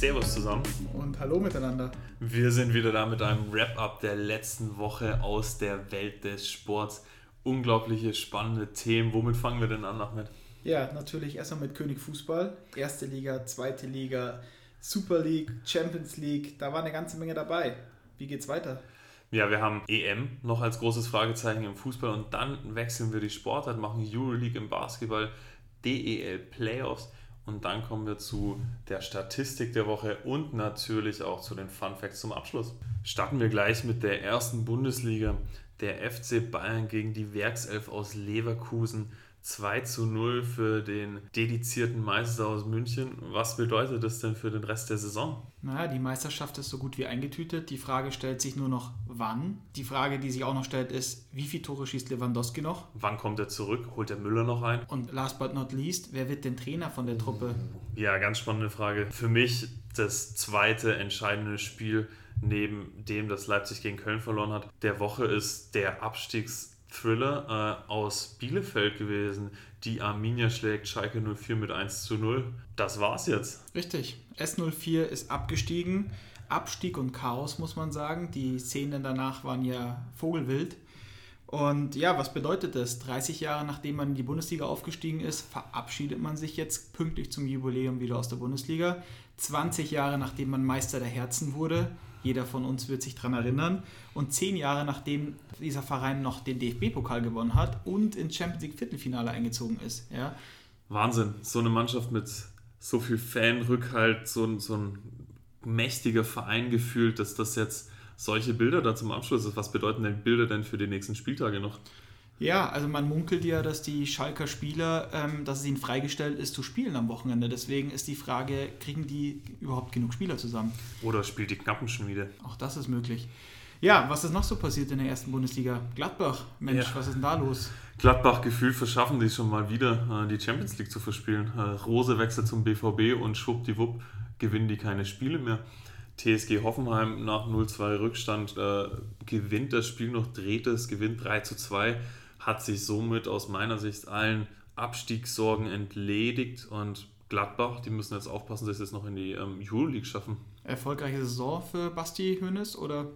Servus zusammen. Und hallo miteinander. Wir sind wieder da mit einem Wrap-up der letzten Woche aus der Welt des Sports. Unglaubliche spannende Themen. Womit fangen wir denn an, Ahmed? Ja, natürlich erstmal mit König Fußball. Erste Liga, zweite Liga, Super League, Champions League. Da war eine ganze Menge dabei. Wie geht's weiter? Ja, wir haben EM noch als großes Fragezeichen im Fußball und dann wechseln wir die Sportart, machen Euroleague im Basketball, DEL Playoffs und dann kommen wir zu der Statistik der Woche und natürlich auch zu den Fun Facts zum Abschluss. Starten wir gleich mit der ersten Bundesliga. Der FC Bayern gegen die Werkself aus Leverkusen. 2 zu 0 für den dedizierten Meister aus München. Was bedeutet das denn für den Rest der Saison? Naja, die Meisterschaft ist so gut wie eingetütet. Die Frage stellt sich nur noch, wann. Die Frage, die sich auch noch stellt, ist, wie viele Tore schießt Lewandowski noch? Wann kommt er zurück? Holt der Müller noch ein? Und last but not least, wer wird denn Trainer von der Truppe? Ja, ganz spannende Frage. Für mich das zweite entscheidende Spiel neben dem, dass Leipzig gegen Köln verloren hat, der Woche ist der Abstiegs- Thriller äh, aus Bielefeld gewesen. Die Arminia schlägt Schalke 04 mit 1 zu 0. Das war's jetzt. Richtig. S04 ist abgestiegen. Abstieg und Chaos, muss man sagen. Die Szenen danach waren ja vogelwild. Und ja, was bedeutet das? 30 Jahre nachdem man in die Bundesliga aufgestiegen ist, verabschiedet man sich jetzt pünktlich zum Jubiläum wieder aus der Bundesliga. 20 Jahre nachdem man Meister der Herzen wurde, jeder von uns wird sich daran erinnern. Und zehn Jahre nachdem dieser Verein noch den DFB-Pokal gewonnen hat und ins Champions League Viertelfinale eingezogen ist. Ja. Wahnsinn, so eine Mannschaft mit so viel Fanrückhalt, so, so ein mächtiger Verein gefühlt, dass das jetzt solche Bilder da zum Abschluss ist. Was bedeuten denn Bilder denn für die nächsten Spieltage noch? Ja, also man munkelt ja, dass die Schalker Spieler, ähm, dass es ihnen freigestellt ist zu spielen am Wochenende. Deswegen ist die Frage, kriegen die überhaupt genug Spieler zusammen? Oder spielt die Knappenschmiede? Auch das ist möglich. Ja, was ist noch so passiert in der ersten Bundesliga? Gladbach, Mensch, ja. was ist denn da los? Gladbach gefühlt verschaffen die schon mal wieder, äh, die Champions League zu verspielen. Äh, Rose wechselt zum BVB und schwuppdiwupp gewinnen die keine Spiele mehr. TSG Hoffenheim nach 0-2 Rückstand äh, gewinnt das Spiel noch, dreht es, gewinnt 3 zu 2 hat sich somit aus meiner Sicht allen Abstiegssorgen entledigt und Gladbach, die müssen jetzt aufpassen, dass sie es noch in die ähm, Euroleague schaffen. Erfolgreiche Saison für Basti Hönes oder?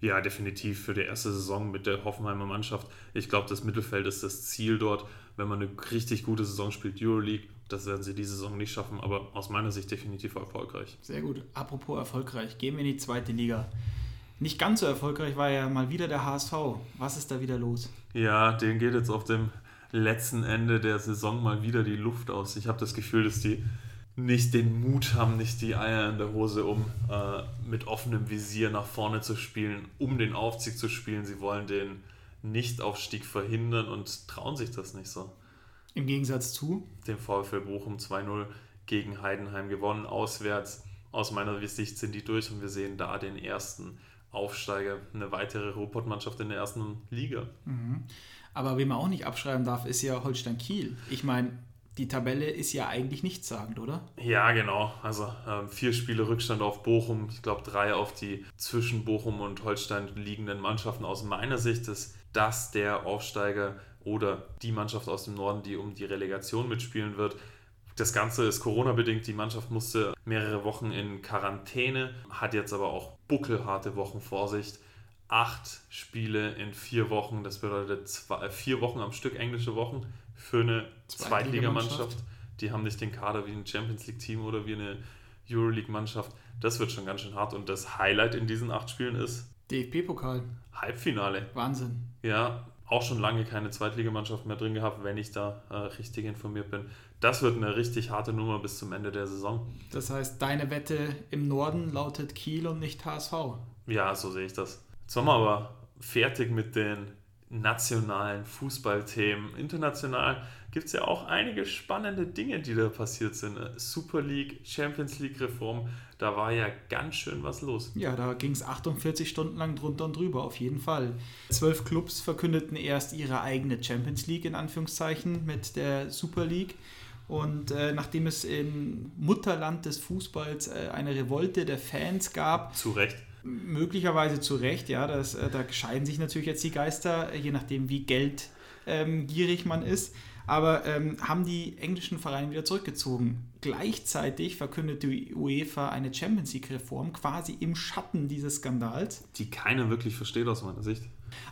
Ja, definitiv für die erste Saison mit der Hoffenheimer Mannschaft. Ich glaube, das Mittelfeld ist das Ziel dort. Wenn man eine richtig gute Saison spielt, Euroleague, das werden sie diese Saison nicht schaffen, aber aus meiner Sicht definitiv erfolgreich. Sehr gut. Apropos erfolgreich, gehen wir in die zweite Liga. Nicht ganz so erfolgreich war ja mal wieder der HSV. Was ist da wieder los? Ja, den geht jetzt auf dem letzten Ende der Saison mal wieder die Luft aus. Ich habe das Gefühl, dass die nicht den Mut haben, nicht die Eier in der Hose, um äh, mit offenem Visier nach vorne zu spielen, um den Aufstieg zu spielen. Sie wollen den Nichtaufstieg verhindern und trauen sich das nicht so. Im Gegensatz zu? Dem VfL Bochum 2-0 gegen Heidenheim gewonnen, auswärts. Aus meiner Sicht sind die durch und wir sehen da den ersten Aufsteiger, eine weitere Ruhrpott-Mannschaft in der ersten Liga. Mhm. Aber wen man auch nicht abschreiben darf, ist ja Holstein Kiel. Ich meine, die Tabelle ist ja eigentlich nichtssagend, oder? Ja, genau. Also ähm, vier Spiele Rückstand auf Bochum. Ich glaube, drei auf die zwischen Bochum und Holstein liegenden Mannschaften. Aus meiner Sicht ist das der Aufsteiger oder die Mannschaft aus dem Norden, die um die Relegation mitspielen wird. Das Ganze ist Corona-bedingt. Die Mannschaft musste mehrere Wochen in Quarantäne, hat jetzt aber auch buckelharte Wochen vor sich. Acht Spiele in vier Wochen, das bedeutet zwei, äh, vier Wochen am Stück englische Wochen für eine Zweitligamannschaft. Die haben nicht den Kader wie ein Champions League-Team oder wie eine Euroleague-Mannschaft. Das wird schon ganz schön hart. Und das Highlight in diesen acht Spielen ist DFB-Pokal. Halbfinale. Wahnsinn. Ja, auch schon lange keine Zweitligamannschaft mehr drin gehabt, wenn ich da äh, richtig informiert bin. Das wird eine richtig harte Nummer bis zum Ende der Saison. Das heißt, deine Wette im Norden lautet Kiel und nicht HSV. Ja, so sehe ich das. Jetzt sind wir aber fertig mit den nationalen Fußballthemen. International gibt es ja auch einige spannende Dinge, die da passiert sind. Super League, Champions League Reform, da war ja ganz schön was los. Ja, da ging es 48 Stunden lang drunter und drüber, auf jeden Fall. Zwölf Clubs verkündeten erst ihre eigene Champions League in Anführungszeichen mit der Super League. Und äh, nachdem es im Mutterland des Fußballs äh, eine Revolte der Fans gab. Zu Recht möglicherweise zu Recht, ja, das, äh, da scheiden sich natürlich jetzt die Geister, je nachdem, wie geldgierig ähm, man ist. aber ähm, haben die englischen Vereine wieder zurückgezogen. Gleichzeitig verkündet die UEFA eine Champions League-Reform quasi im Schatten dieses Skandals. Die keiner wirklich versteht aus meiner Sicht.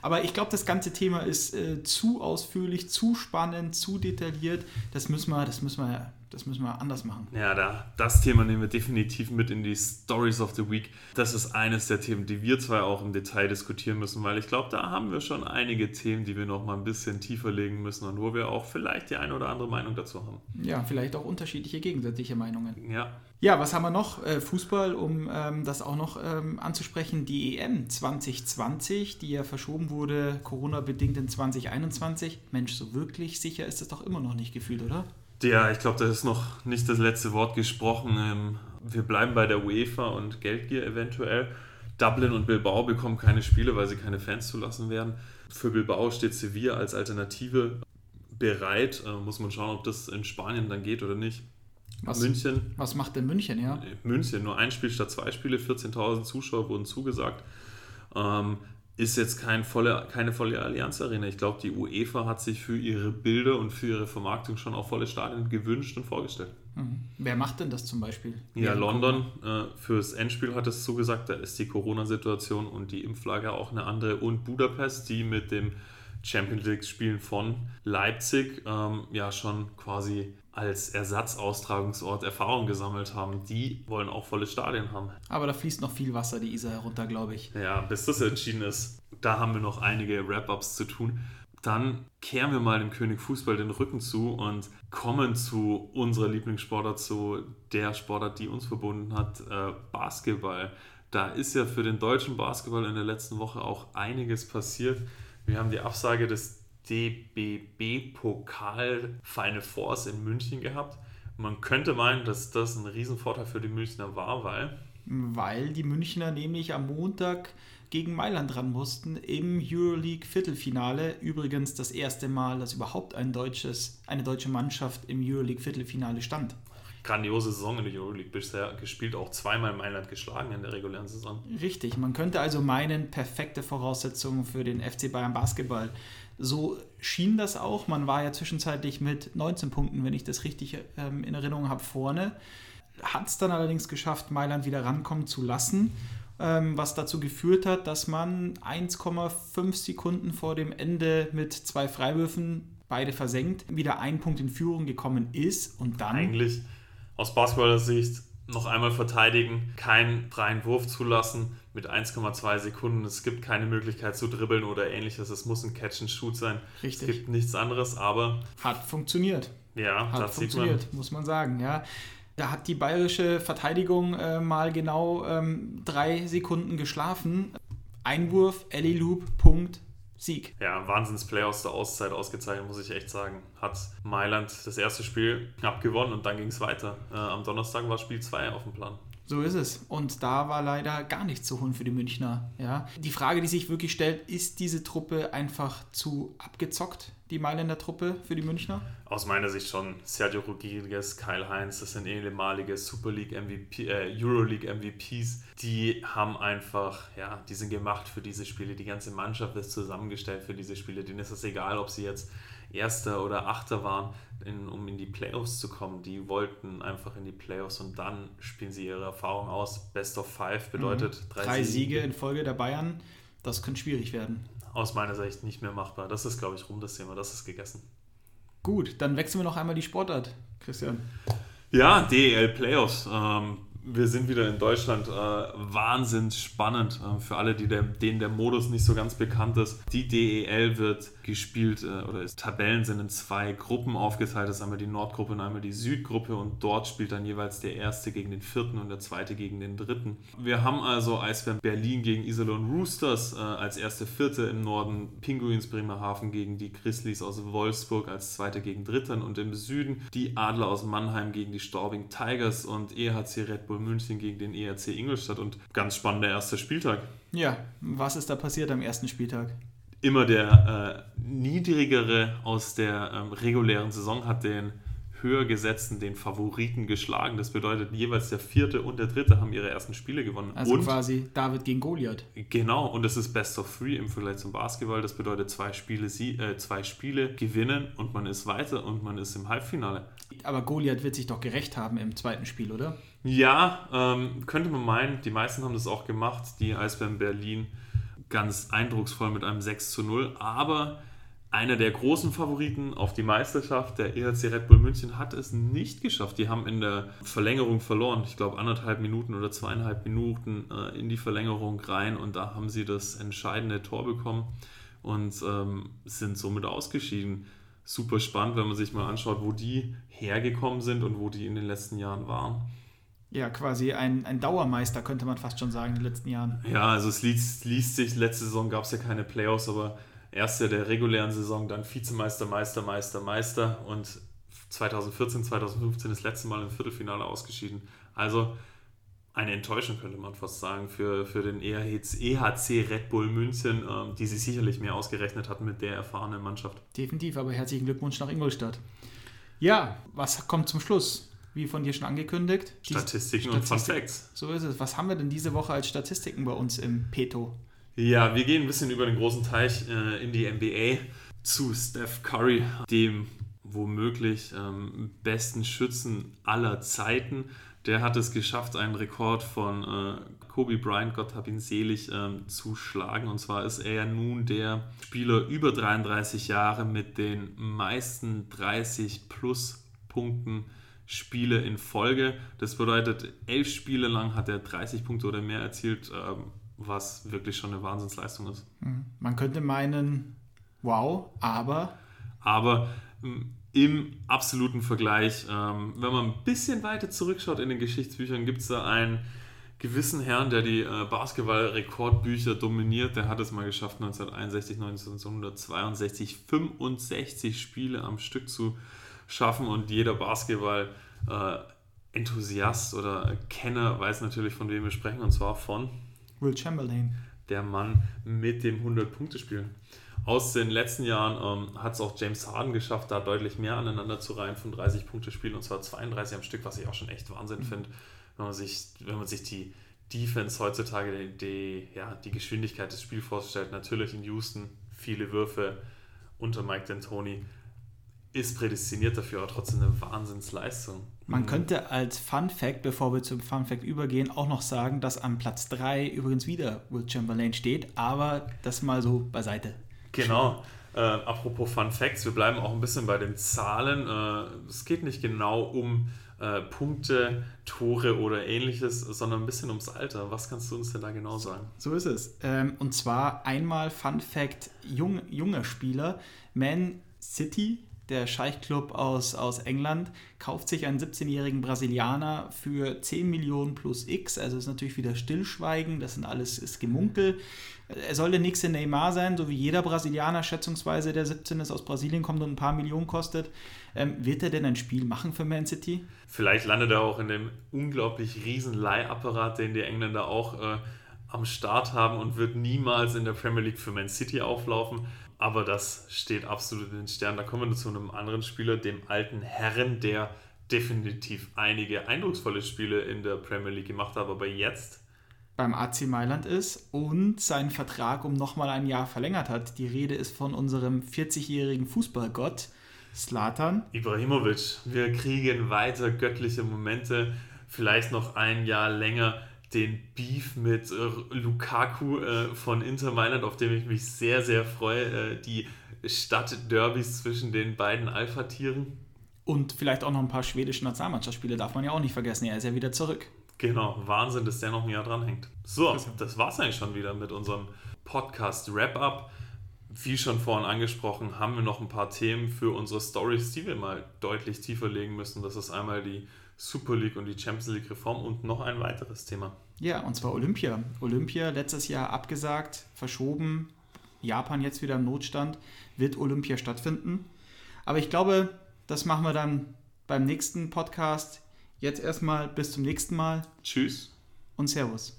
Aber ich glaube, das ganze Thema ist äh, zu ausführlich, zu spannend, zu detailliert. Das müssen wir, das müssen wir das müssen wir anders machen. Ja, da, das Thema nehmen wir definitiv mit in die Stories of the Week. Das ist eines der Themen, die wir zwei auch im Detail diskutieren müssen, weil ich glaube, da haben wir schon einige Themen, die wir noch mal ein bisschen tiefer legen müssen und wo wir auch vielleicht die eine oder andere Meinung dazu haben. Ja, vielleicht auch unterschiedliche gegensätzliche Meinungen. Ja. Ja, was haben wir noch? Äh, Fußball, um ähm, das auch noch ähm, anzusprechen. Die EM 2020, die ja verschoben wurde, Corona-bedingt in 2021. Mensch, so wirklich sicher ist es doch immer noch nicht gefühlt, oder? Ja, ich glaube, da ist noch nicht das letzte Wort gesprochen. Ähm, wir bleiben bei der UEFA und Geldgier eventuell. Dublin und Bilbao bekommen keine Spiele, weil sie keine Fans zulassen werden. Für Bilbao steht Sevilla als Alternative bereit. Äh, muss man schauen, ob das in Spanien dann geht oder nicht. Was, München. Was macht denn München, ja? München, nur ein Spiel statt zwei Spiele, 14.000 Zuschauer wurden zugesagt. Ähm, ist jetzt kein volle, keine volle Allianz-Arena. Ich glaube, die UEFA hat sich für ihre Bilder und für ihre Vermarktung schon auch volle Stadien gewünscht und vorgestellt. Mhm. Wer macht denn das zum Beispiel? Ja, London äh, fürs Endspiel hat es zugesagt, da ist die Corona-Situation und die Impflage auch eine andere. Und Budapest, die mit dem Champions League-Spielen von Leipzig ähm, ja schon quasi als Ersatzaustragungsort Erfahrung gesammelt haben, die wollen auch volle Stadien haben. Aber da fließt noch viel Wasser die Isar herunter, glaube ich. Ja, bis das entschieden ist, da haben wir noch einige Wrap-ups zu tun. Dann kehren wir mal dem König Fußball den Rücken zu und kommen zu unserer Lieblingssportart, zu der Sportart, die uns verbunden hat, äh, Basketball. Da ist ja für den deutschen Basketball in der letzten Woche auch einiges passiert. Wir haben die Absage des DBB-Pokal Final Force in München gehabt. Man könnte meinen, dass das ein Riesenvorteil für die Münchner war, weil. Weil die Münchner nämlich am Montag gegen Mailand ran mussten im Euroleague Viertelfinale. Übrigens das erste Mal, dass überhaupt ein deutsches, eine deutsche Mannschaft im Euroleague Viertelfinale stand. Grandiose Saison in der Euroleague bisher gespielt, auch zweimal Mailand geschlagen in der regulären Saison. Richtig, man könnte also meinen, perfekte Voraussetzungen für den FC Bayern Basketball. So schien das auch. Man war ja zwischenzeitlich mit 19 Punkten, wenn ich das richtig ähm, in Erinnerung habe, vorne. Hat es dann allerdings geschafft, Mailand wieder rankommen zu lassen, ähm, was dazu geführt hat, dass man 1,5 Sekunden vor dem Ende mit zwei Freiwürfen, beide versenkt, wieder ein Punkt in Führung gekommen ist und dann. Eigentlich aus Basketballer Sicht noch einmal verteidigen, keinen freien Wurf zulassen mit 1,2 Sekunden. Es gibt keine Möglichkeit zu dribbeln oder ähnliches. Es muss ein Catch-and-Shoot sein. Richtig. Es gibt nichts anderes, aber. Hat funktioniert. Ja, hat das funktioniert, sieht man. muss man sagen, ja. Da hat die bayerische Verteidigung äh, mal genau ähm, drei Sekunden geschlafen. Einwurf, Ellie Loop, Punkt, Sieg. Ja, Wahnsinns-Play aus der Auszeit ausgezeichnet, muss ich echt sagen. Hat Mailand das erste Spiel abgewonnen und dann ging es weiter. Äh, am Donnerstag war Spiel 2 auf dem Plan. So ist es. Und da war leider gar nichts zu holen für die Münchner. Ja. Die Frage, die sich wirklich stellt, ist diese Truppe einfach zu abgezockt, die Mailänder Truppe für die Münchner? Aus meiner Sicht schon. Sergio Rodriguez, Kyle Heinz, das sind ehemalige Super League MVP, äh, Euroleague MVPs. Die haben einfach, ja, die sind gemacht für diese Spiele. Die ganze Mannschaft ist zusammengestellt für diese Spiele. Denen ist es egal, ob sie jetzt Erster oder Achter waren, in, um in die Playoffs zu kommen. Die wollten einfach in die Playoffs und dann spielen sie ihre Erfahrung aus. Best of Five bedeutet mhm. drei, drei Siege. Siege in Folge der Bayern. Das könnte schwierig werden. Aus meiner Sicht nicht mehr machbar. Das ist, glaube ich, rum das Thema. Das ist gegessen. Gut, dann wechseln wir noch einmal die Sportart, Christian. Ja, DEL Playoffs. Ähm, wir sind wieder in Deutschland. Äh, wahnsinns spannend äh, für alle, die der, denen der Modus nicht so ganz bekannt ist. Die DEL wird gespielt äh, oder ist, Tabellen sind in zwei Gruppen aufgeteilt. Das ist einmal die Nordgruppe und einmal die Südgruppe und dort spielt dann jeweils der erste gegen den vierten und der zweite gegen den dritten. Wir haben also Eisbären Berlin gegen Iserlohn Roosters äh, als erste Vierte im Norden, Pinguins Bremerhaven gegen die Grizzlies aus Wolfsburg als zweite gegen dritten und im Süden die Adler aus Mannheim gegen die Storming Tigers und EHC Red Bull München gegen den ERC Ingolstadt und ganz spannender erster Spieltag. Ja, was ist da passiert am ersten Spieltag? Immer der äh, niedrigere aus der ähm, regulären Saison hat den höher gesetzten, den Favoriten geschlagen. Das bedeutet, jeweils der vierte und der dritte haben ihre ersten Spiele gewonnen. Also und, quasi David gegen Goliath. Genau, und es ist Best of Three im Vergleich zum Basketball. Das bedeutet, zwei Spiele, sie, äh, zwei Spiele gewinnen und man ist weiter und man ist im Halbfinale. Aber Goliath wird sich doch gerecht haben im zweiten Spiel, oder? Ja, ähm, könnte man meinen. Die meisten haben das auch gemacht. Die Eisbären Berlin ganz eindrucksvoll mit einem 6 zu 0. Aber einer der großen Favoriten auf die Meisterschaft, der EHC Red Bull München, hat es nicht geschafft. Die haben in der Verlängerung verloren. Ich glaube, anderthalb Minuten oder zweieinhalb Minuten äh, in die Verlängerung rein und da haben sie das entscheidende Tor bekommen und ähm, sind somit ausgeschieden. Super spannend, wenn man sich mal anschaut, wo die hergekommen sind und wo die in den letzten Jahren waren. Ja, quasi ein, ein Dauermeister, könnte man fast schon sagen, in den letzten Jahren. Ja, also es liest, liest sich, letzte Saison gab es ja keine Playoffs, aber erste der regulären Saison, dann Vizemeister, Meister, Meister, Meister und 2014, 2015 das letzte Mal im Viertelfinale ausgeschieden. Also eine Enttäuschung könnte man fast sagen für, für den EHC Red Bull München, ähm, die sich sicherlich mehr ausgerechnet hatten mit der erfahrenen Mannschaft. Definitiv, aber herzlichen Glückwunsch nach Ingolstadt. Ja, was kommt zum Schluss? Wie von dir schon angekündigt. Statistiken und Fun Facts. So ist es. Was haben wir denn diese Woche als Statistiken bei uns im Peto? Ja, wir gehen ein bisschen über den großen Teich äh, in die NBA zu Steph Curry, dem womöglich ähm, besten Schützen aller Zeiten. Der hat es geschafft, einen Rekord von äh, Kobe Bryant, Gott hab ihn selig, ähm, zu schlagen. Und zwar ist er ja nun der Spieler über 33 Jahre mit den meisten 30 plus Punkten Spiele in Folge. Das bedeutet, elf Spiele lang hat er 30 Punkte oder mehr erzielt. Ähm, was wirklich schon eine Wahnsinnsleistung ist. Mhm. Man könnte meinen, wow, aber. Aber ähm, im absoluten Vergleich, ähm, wenn man ein bisschen weiter zurückschaut in den Geschichtsbüchern, gibt es da einen gewissen Herrn, der die äh, Basketball-Rekordbücher dominiert. Der hat es mal geschafft, 1961, 1962 65 Spiele am Stück zu schaffen und jeder Basketball- äh, Enthusiast oder Kenner weiß natürlich, von wem wir sprechen, und zwar von Will Chamberlain. Der Mann mit dem 100-Punkte-Spiel. Aus den letzten Jahren ähm, hat es auch James Harden geschafft, da deutlich mehr aneinander zu reihen von 30 Punkte Spiel und zwar 32 am Stück, was ich auch schon echt Wahnsinn mhm. finde, wenn man sich, wenn man sich die Defense heutzutage, die, die, ja, die Geschwindigkeit des Spiels vorstellt. Natürlich in Houston viele Würfe unter Mike D'Antoni ist prädestiniert dafür, aber trotzdem eine Wahnsinnsleistung. Man mhm. könnte als Fun Fact, bevor wir zum Fun Fact übergehen, auch noch sagen, dass am Platz 3 übrigens wieder Will Chamberlain steht, aber das mal so beiseite. Genau. Äh, apropos Fun Facts, wir bleiben auch ein bisschen bei den Zahlen. Äh, es geht nicht genau um äh, Punkte, Tore oder ähnliches, sondern ein bisschen ums Alter. Was kannst du uns denn da genau sagen? So ist es. Ähm, und zwar einmal Fun Fact: jung, junger Spieler, Man City der Scheichclub aus, aus England kauft sich einen 17-jährigen Brasilianer für 10 Millionen plus X. Also ist natürlich wieder Stillschweigen, das sind alles ist Gemunkel. Er soll der nächste Neymar sein, so wie jeder Brasilianer schätzungsweise, der 17 ist, aus Brasilien kommt und ein paar Millionen kostet. Ähm, wird er denn ein Spiel machen für Man City? Vielleicht landet er auch in dem unglaublich riesen Leihapparat, den die Engländer auch äh, am Start haben und wird niemals in der Premier League für Man City auflaufen. Aber das steht absolut in den Sternen. Da kommen wir zu einem anderen Spieler, dem alten Herren, der definitiv einige eindrucksvolle Spiele in der Premier League gemacht hat, aber jetzt beim AC Mailand ist und seinen Vertrag um nochmal ein Jahr verlängert hat. Die Rede ist von unserem 40-jährigen Fußballgott Slatan Ibrahimovic. Wir kriegen weiter göttliche Momente, vielleicht noch ein Jahr länger den Beef mit äh, Lukaku äh, von Inter Mailand, auf dem ich mich sehr, sehr freue. Äh, die Stadtderbys zwischen den beiden Alpha-Tieren. Und vielleicht auch noch ein paar schwedische Nationalmannschaftsspiele darf man ja auch nicht vergessen. Er ist ja wieder zurück. Genau, Wahnsinn, dass der noch ein Jahr dranhängt. So, das war's eigentlich schon wieder mit unserem Podcast Wrap-Up. Wie schon vorhin angesprochen, haben wir noch ein paar Themen für unsere Stories, die wir mal deutlich tiefer legen müssen. Das ist einmal die Super League und die Champions League Reform und noch ein weiteres Thema. Ja, und zwar Olympia. Olympia letztes Jahr abgesagt, verschoben. Japan jetzt wieder im Notstand. Wird Olympia stattfinden? Aber ich glaube, das machen wir dann beim nächsten Podcast. Jetzt erstmal bis zum nächsten Mal. Tschüss und Servus.